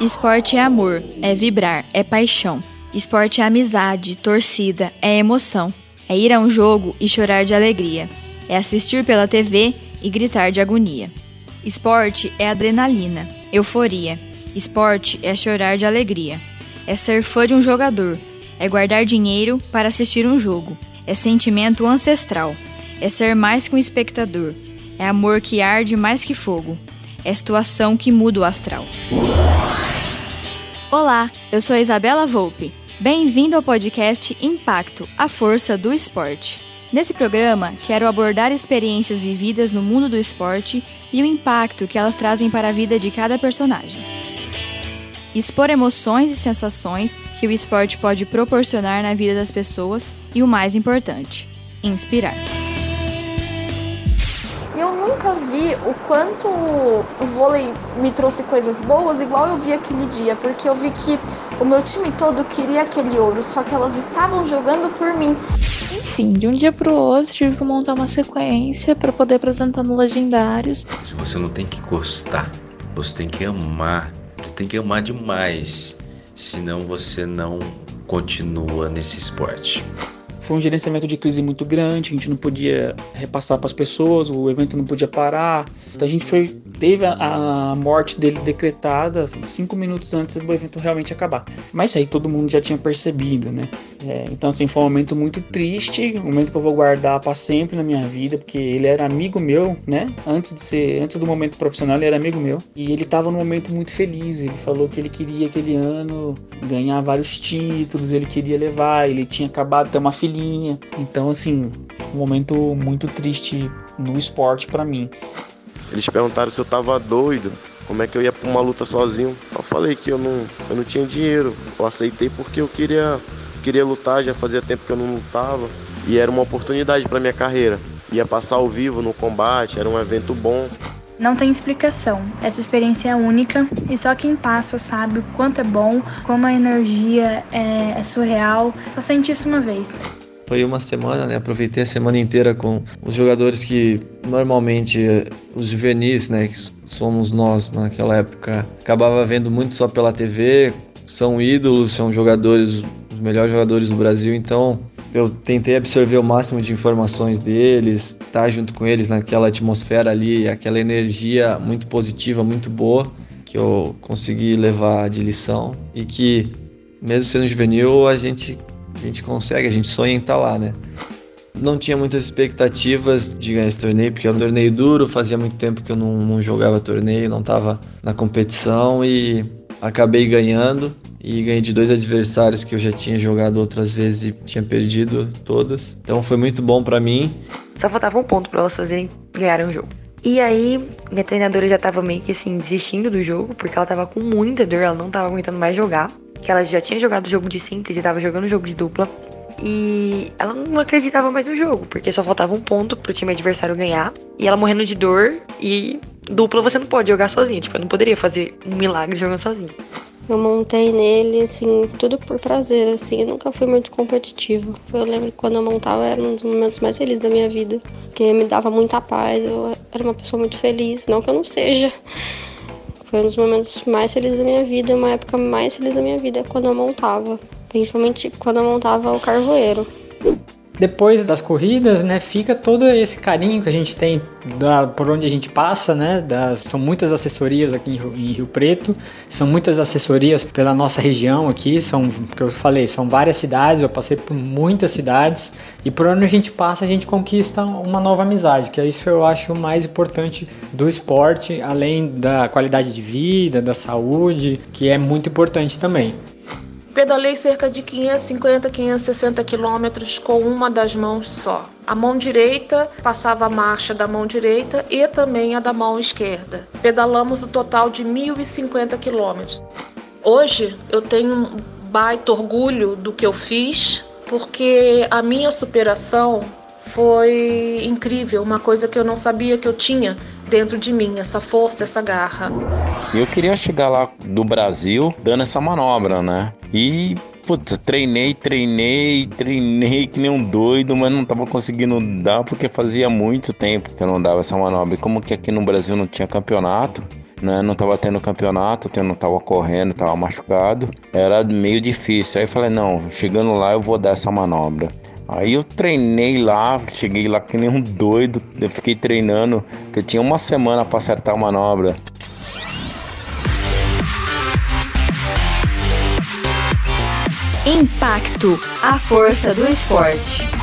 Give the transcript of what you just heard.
Esporte é amor, é vibrar, é paixão. Esporte é amizade, torcida, é emoção. É ir a um jogo e chorar de alegria. É assistir pela TV e gritar de agonia. Esporte é adrenalina, euforia. Esporte é chorar de alegria. É ser fã de um jogador. É guardar dinheiro para assistir um jogo. É sentimento ancestral. É ser mais que um espectador. É amor que arde mais que fogo. É situação que muda o astral. Olá, eu sou Isabela Volpe. Bem-vindo ao podcast Impacto, a força do esporte. Nesse programa, quero abordar experiências vividas no mundo do esporte e o impacto que elas trazem para a vida de cada personagem. Expor emoções e sensações que o esporte pode proporcionar na vida das pessoas e o mais importante, inspirar nunca vi o quanto o vôlei me trouxe coisas boas, igual eu vi aquele dia, porque eu vi que o meu time todo queria aquele ouro, só que elas estavam jogando por mim. Enfim, de um dia pro outro tive que montar uma sequência para poder apresentar no Legendários. Se você não tem que gostar, você tem que amar. Você tem que amar demais, senão você não continua nesse esporte foi um gerenciamento de crise muito grande, a gente não podia repassar para as pessoas, o evento não podia parar. Então a gente foi, teve a, a, morte dele decretada cinco minutos antes do evento realmente acabar. Mas aí todo mundo já tinha percebido, né? É, então assim, foi um momento muito triste, um momento que eu vou guardar para sempre na minha vida, porque ele era amigo meu, né? Antes de ser, antes do momento profissional, ele era amigo meu. E ele estava num momento muito feliz, ele falou que ele queria aquele ano ganhar vários títulos, ele queria levar, ele tinha acabado de ter uma filhinha Então, assim, um momento muito triste no esporte para mim. Eles perguntaram se eu tava doido, como é que eu ia pra uma luta sozinho. Eu falei que eu não, eu não tinha dinheiro. Eu aceitei porque eu queria, queria lutar, já fazia tempo que eu não lutava. E era uma oportunidade para minha carreira. Ia passar ao vivo no combate, era um evento bom. Não tem explicação. Essa experiência é única e só quem passa sabe o quanto é bom, como a energia é, é surreal. Só sente isso uma vez. Foi uma semana, né? Aproveitei a semana inteira com os jogadores que normalmente os juvenis, né, que somos nós naquela época, acabava vendo muito só pela TV, são ídolos, são jogadores, os melhores jogadores do Brasil, então eu tentei absorver o máximo de informações deles, estar tá junto com eles naquela atmosfera ali, aquela energia muito positiva, muito boa que eu consegui levar de lição e que mesmo sendo juvenil a gente a gente consegue, a gente sonha em estar tá lá, né? Não tinha muitas expectativas de ganhar esse torneio, porque era um torneio duro, fazia muito tempo que eu não, não jogava torneio, não estava na competição e acabei ganhando. E ganhei de dois adversários que eu já tinha jogado outras vezes e tinha perdido todas. Então foi muito bom para mim. Só faltava um ponto para elas fazerem ganharem o jogo. E aí, minha treinadora já tava meio que assim, desistindo do jogo, porque ela tava com muita dor, ela não tava aguentando mais jogar que ela já tinha jogado jogo de simples e estava jogando jogo de dupla. E ela não acreditava mais no jogo, porque só faltava um ponto pro time adversário ganhar. E ela morrendo de dor e dupla você não pode jogar sozinha. Tipo, eu não poderia fazer um milagre jogando sozinha. Eu montei nele, assim, tudo por prazer, assim, eu nunca fui muito competitiva. Eu lembro que quando eu montava era um dos momentos mais felizes da minha vida, porque me dava muita paz, eu era uma pessoa muito feliz, não que eu não seja, foi um dos momentos mais felizes da minha vida, uma época mais feliz da minha vida quando eu montava, principalmente quando eu montava o carvoeiro. Depois das corridas, né, fica todo esse carinho que a gente tem da, por onde a gente passa, né? Das, são muitas assessorias aqui em Rio, em Rio, Preto, são muitas assessorias pela nossa região aqui, são, que eu falei, são várias cidades, eu passei por muitas cidades e por onde a gente passa a gente conquista uma nova amizade, que é isso eu acho o mais importante do esporte, além da qualidade de vida, da saúde, que é muito importante também. Pedalei cerca de 550, 560 quilômetros com uma das mãos só. A mão direita passava a marcha da mão direita e também a da mão esquerda. Pedalamos o total de 1.050 quilômetros. Hoje eu tenho um baita orgulho do que eu fiz, porque a minha superação foi incrível, uma coisa que eu não sabia que eu tinha dentro de mim, essa força, essa garra. Eu queria chegar lá do Brasil dando essa manobra, né? E Putz, treinei, treinei, treinei que nem um doido, mas não tava conseguindo dar porque fazia muito tempo que eu não dava essa manobra. E como que aqui no Brasil não tinha campeonato, né? Não tava tendo campeonato, eu não tava correndo, tava machucado. Era meio difícil. Aí eu falei, não, chegando lá eu vou dar essa manobra. Aí eu treinei lá, cheguei lá que nem um doido. Eu fiquei treinando, que eu tinha uma semana para acertar a manobra. Impacto, a força do esporte.